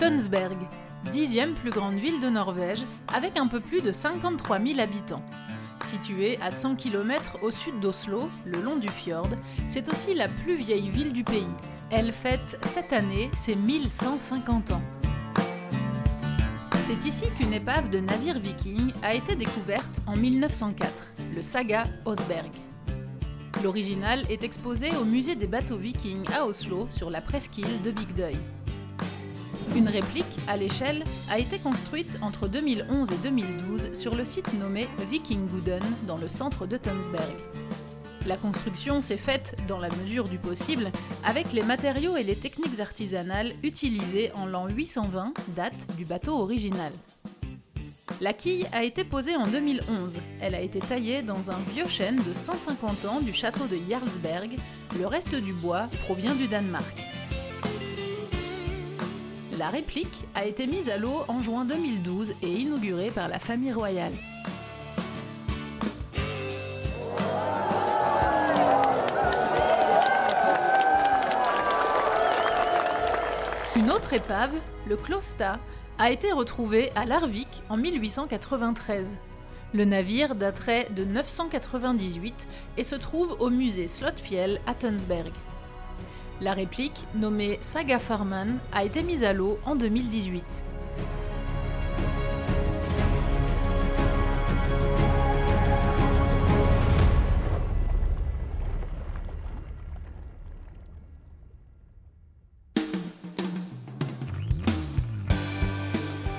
Tønsberg, dixième plus grande ville de Norvège, avec un peu plus de 53 000 habitants. Située à 100 km au sud d'Oslo, le long du fjord, c'est aussi la plus vieille ville du pays. Elle fête cette année ses 1150 ans. C'est ici qu'une épave de navire viking a été découverte en 1904, le Saga Osberg. L'original est exposé au musée des bateaux vikings à Oslo sur la presqu'île de Big Une réplique à l'échelle a été construite entre 2011 et 2012 sur le site nommé Vikingguden dans le centre de Tønsberg. La construction s'est faite, dans la mesure du possible, avec les matériaux et les techniques artisanales utilisées en l'an 820, date du bateau original. La quille a été posée en 2011. Elle a été taillée dans un vieux chêne de 150 ans du château de Jarlsberg. Le reste du bois provient du Danemark. La réplique a été mise à l'eau en juin 2012 et inaugurée par la famille royale. Une autre épave, le Klosta, a été retrouvé à Larvik en 1893. Le navire daterait de 998 et se trouve au musée Slotfjell à Tønsberg. La réplique, nommée Saga Farman, a été mise à l'eau en 2018.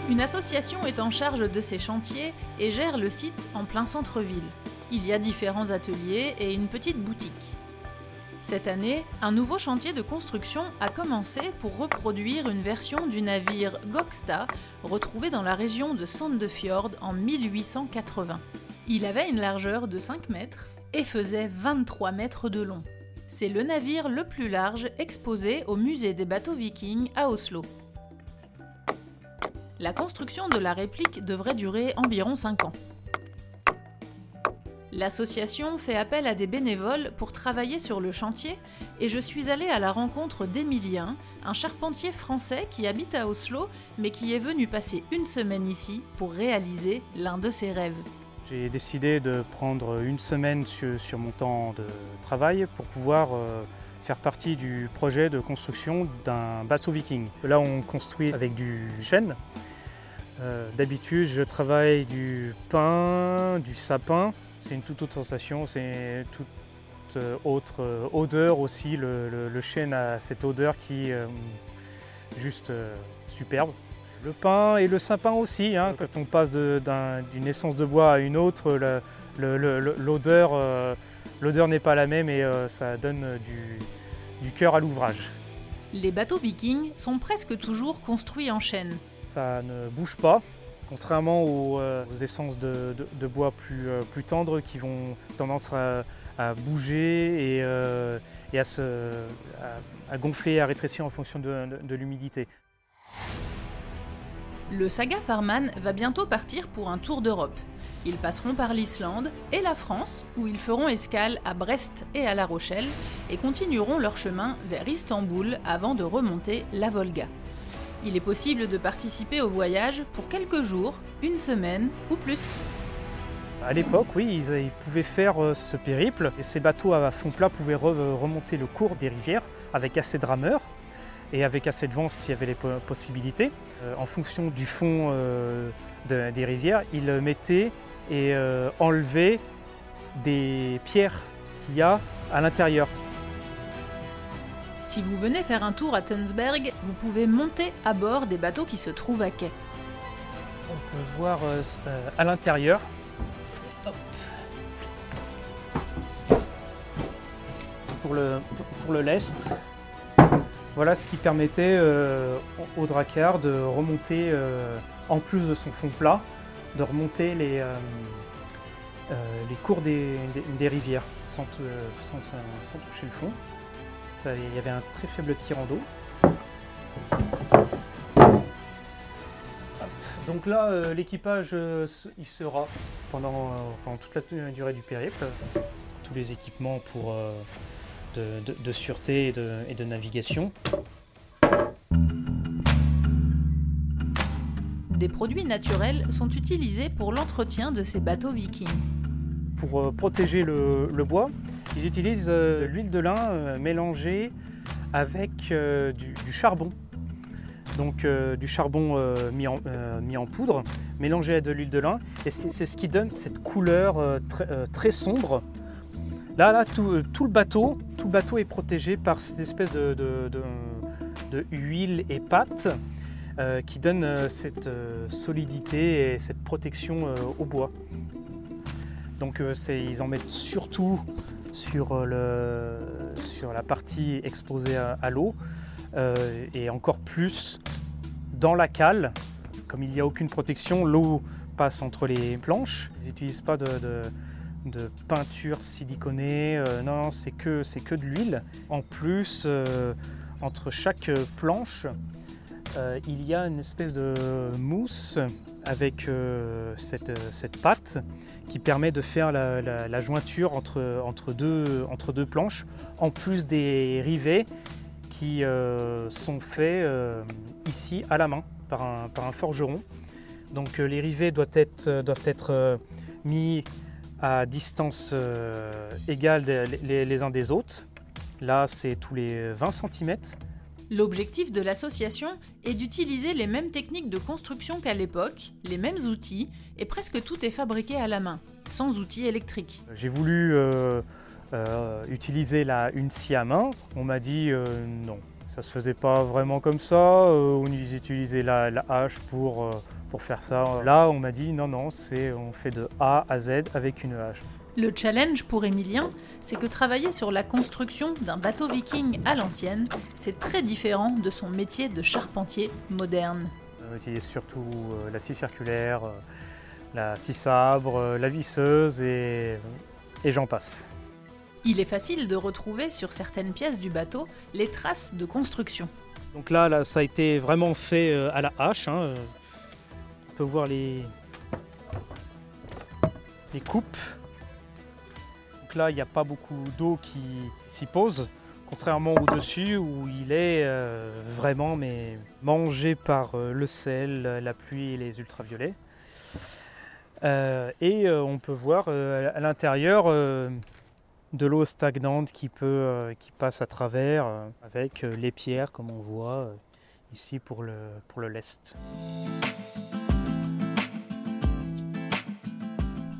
Une association est en charge de ces chantiers et gère le site en plein centre-ville. Il y a différents ateliers et une petite boutique. Cette année, un nouveau chantier de construction a commencé pour reproduire une version du navire Gokstad retrouvé dans la région de Sandefjord en 1880. Il avait une largeur de 5 mètres et faisait 23 mètres de long. C'est le navire le plus large exposé au musée des bateaux vikings à Oslo. La construction de la réplique devrait durer environ 5 ans. L'association fait appel à des bénévoles pour travailler sur le chantier et je suis allée à la rencontre d'Emilien, un charpentier français qui habite à Oslo mais qui est venu passer une semaine ici pour réaliser l'un de ses rêves. J'ai décidé de prendre une semaine sur, mon temps de travail pour pouvoir euh, faire partie du projet de construction d'un bateau viking. Là on construit avec du chêne euh, d'habitude, je travaille du pain, du sapin. C'est une toute autre sensation, c'est toute euh, autre euh, odeur aussi. Le, chêne a cette odeur qui est juste superbe. Le pain et le sapin aussi, hein. quand on passe d'une essence de bois à une autre, l'odeur n'est pas la même et ça donne du cœur à l'ouvrage. Les bateaux vikings sont presque toujours construits en chêne ça ne bouge pas, contrairement aux, euh, essences de, bois plus, euh, plus, tendres qui vont tendance à, bouger et, euh, à, se, à, gonfler, à rétrécir en fonction de, l'humidité. Le Saga Farman va bientôt partir pour un tour d'Europe. Ils passeront par l'Islande et la France, où ils feront escale à Brest et à La Rochelle, et continueront leur chemin vers Istanbul avant de remonter la Volga. Il est possible de participer au voyage pour quelques jours, une semaine ou plus. À l'époque, oui, ils, pouvaient faire euh, ce périple et ces bateaux à fond plat pouvaient remonter le cours des rivières avec assez de rameurs et avec assez de vent s'il y avait les possibilités. Euh, en fonction du fond euh, des rivières, ils mettaient et enlevaient des pierres qu'il y a à l'intérieur. Si vous venez faire un tour à Tunsberg, vous pouvez monter à bord des bateaux qui se trouvent à quai. On peut voir euh, euh, à l'intérieur. Pour le, pour le lest, voilà ce qui permettait euh, au Drakkar de remonter, en plus de son fond plat, de remonter les, les cours des, rivières sans toucher le fond il y avait un très faible tirant d'eau. Donc là, euh, l'équipage, euh, il sera pendant, euh, toute la durée du périple. Tous les équipements pour, de, sûreté et de, navigation. Des produits naturels sont utilisés pour l'entretien de ces bateaux vikings. Pour euh, protéger le, le bois, ils utilisent euh, l'huile de lin euh, mélangée avec euh, du, charbon. Donc du charbon mis, en, poudre, mélangé à de l'huile de lin. Et c'est ce qui donne cette couleur très, sombre. Là, là tout, le bateau, est protégé par cette espèce de, de- de- huile et pâte qui donne cette solidité et cette protection au bois. Donc ils en mettent surtout sur, euh, le, sur la partie exposée à, l'eau euh, et encore plus dans la cale. Comme il n'y a aucune protection, l'eau passe entre les planches. Ils n'utilisent pas de, de- peinture siliconée, euh, non, c'est que, que de l'huile. En plus, entre chaque planche, il y a une espèce de mousse avec euh, cette, cette pâte qui permet de faire la, jointure entre, deux, planches, en plus des rivets qui euh, sont faits euh, ici à la main par un, forgeron. Donc euh, les rivets doivent être, euh, mis à distance euh, égale les, les uns des autres. Là, c'est tous les 20 cm. L'objectif de l'association est d'utiliser les mêmes techniques de construction qu'à l'époque, les mêmes outils, et presque tout est fabriqué à la main, sans outils électriques. J'ai voulu euh, euh, utiliser la, une scie à main. On m'a dit euh, non, ça se faisait pas vraiment comme ça. On ils utilisaient la, la hache pour, pour faire ça. Là, on m'a dit non, non, on fait de A à Z avec une hache. Le challenge pour Emilien, c'est que travailler sur la construction d'un bateau viking à l'ancienne, c'est très différent de son métier de charpentier moderne. On utilise surtout euh, la scie circulaire, euh, la scie sabre, euh, la visseuse et, et j'en passe. Il est facile de retrouver sur certaines pièces du bateau les traces de construction. Donc là, là, ça a été vraiment fait à la hache. hein. On peut voir les, les coupes. Donc là, il n'y a pas beaucoup d'eau qui s'y pose, contrairement au-dessus où il est euh, vraiment mais, mangé par euh, le sel, la pluie et les ultraviolets. Euh, et on peut voir à l'intérieur de l'eau stagnante qui, peut, qui passe à travers avec les pierres comme on voit ici pour le, pour le lest.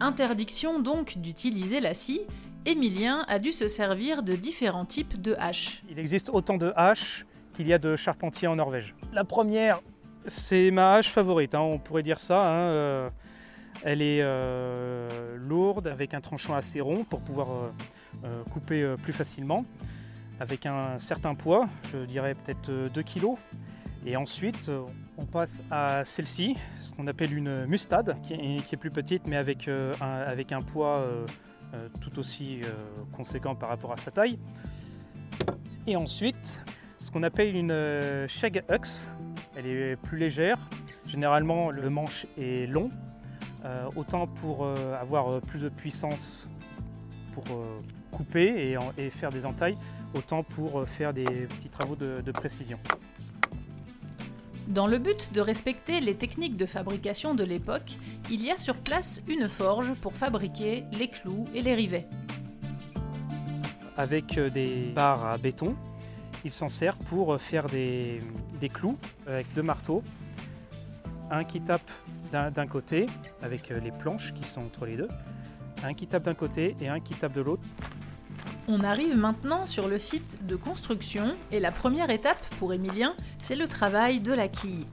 Interdiction donc d'utiliser la scie, Emilien a dû se servir de différents types de haches. Il existe autant de haches qu'il y a de charpentiers en Norvège. La première, c'est ma hache favorite, hein, on pourrait dire ça. hein, euh, elle est euh, lourde avec un tranchant assez rond pour pouvoir euh, couper plus facilement, avec un certain poids, je dirais peut-être 2 kg. Et ensuite, on passe à celle-ci, ce qu'on appelle une mustade, qui est, plus petite mais avec, un, poids tout aussi euh, conséquent par rapport à sa taille. Et ensuite, ce qu'on appelle une euh, shag hux. Elle est plus légère. Généralement, le manche est long, euh, autant pour euh, avoir euh, plus de puissance pour euh, couper et, faire des entailles, autant pour euh, faire des petits travaux de précision. Dans le but de respecter les techniques de fabrication de l'époque, il y a sur place une forge pour fabriquer les clous et les rivets. Avec euh, des barres à béton, il s'en sert pour euh, faire des, clous avec deux marteaux. Un qui tape d'un d'un côté, avec euh, les planches qui sont entre les deux. Un qui tape d'un côté et un qui tape de l'autre. On arrive maintenant sur le site de construction et la première étape pour Emilien, c'est le travail de la quille.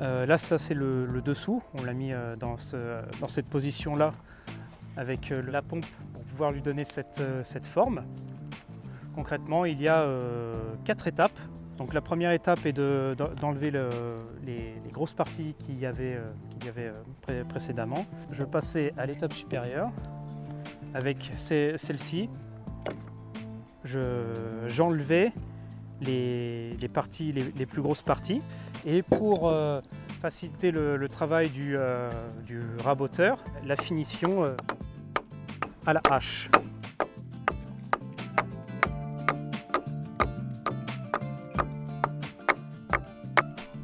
Euh, là, ça c'est le, dessous. On l'a mis euh, dans, ce- dans cette position-là avec euh, la pompe pour pouvoir lui donner cette, forme. Concrètement, il y a quatre étapes. Donc la première étape est de- d'en- d'enlever le- les, grosses parties qu'il y avait, précédemment. Je passais à l'étape supérieure avec celle-ci. Je- J'enlevais les, parties, les- plus grosses parties. Et pour euh, faciliter le, travail du, euh, du raboteur, la finition euh, à la hache.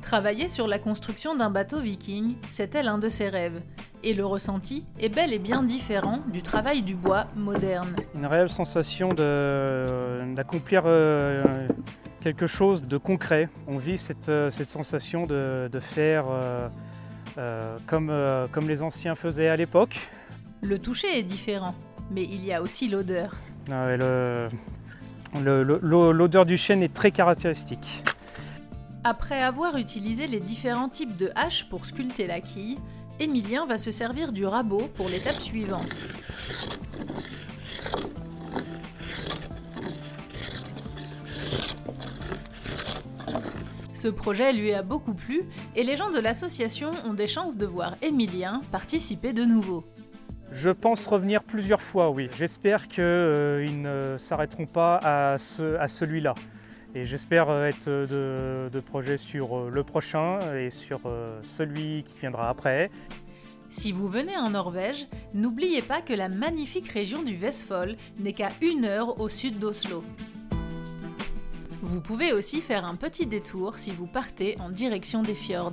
Travailler sur la construction d'un bateau viking, c'était l'un de ses rêves. Et le ressenti est bel et bien différent du travail du bois moderne. Une réelle sensation d'accomplir euh, quelque chose de concret. On vit cette, euh, sensation de, faire euh, comme, comme les anciens faisaient à l'époque. Le toucher est différent, mais il y a aussi l'odeur. Ah l'odeur du chêne est très caractéristique. Après avoir utilisé les différents types de haches pour sculpter la quille, Emilien va se servir du rabot pour l'étape suivante. Ce projet lui a beaucoup plu et les gens de l'association ont des chances de voir Emilien participer de nouveau. Je pense revenir plusieurs fois, oui. J'espère qu'ils ne s'arrêteront pas à celui-là. Et j'espère euh, être de, de, projet sur euh, le prochain et sur euh, celui qui viendra après. Si vous venez en Norvège, n'oubliez pas que la magnifique région du Vestfold n'est qu'à une heure au sud d'Oslo. Vous pouvez aussi faire un petit détour si vous partez en direction des fjords.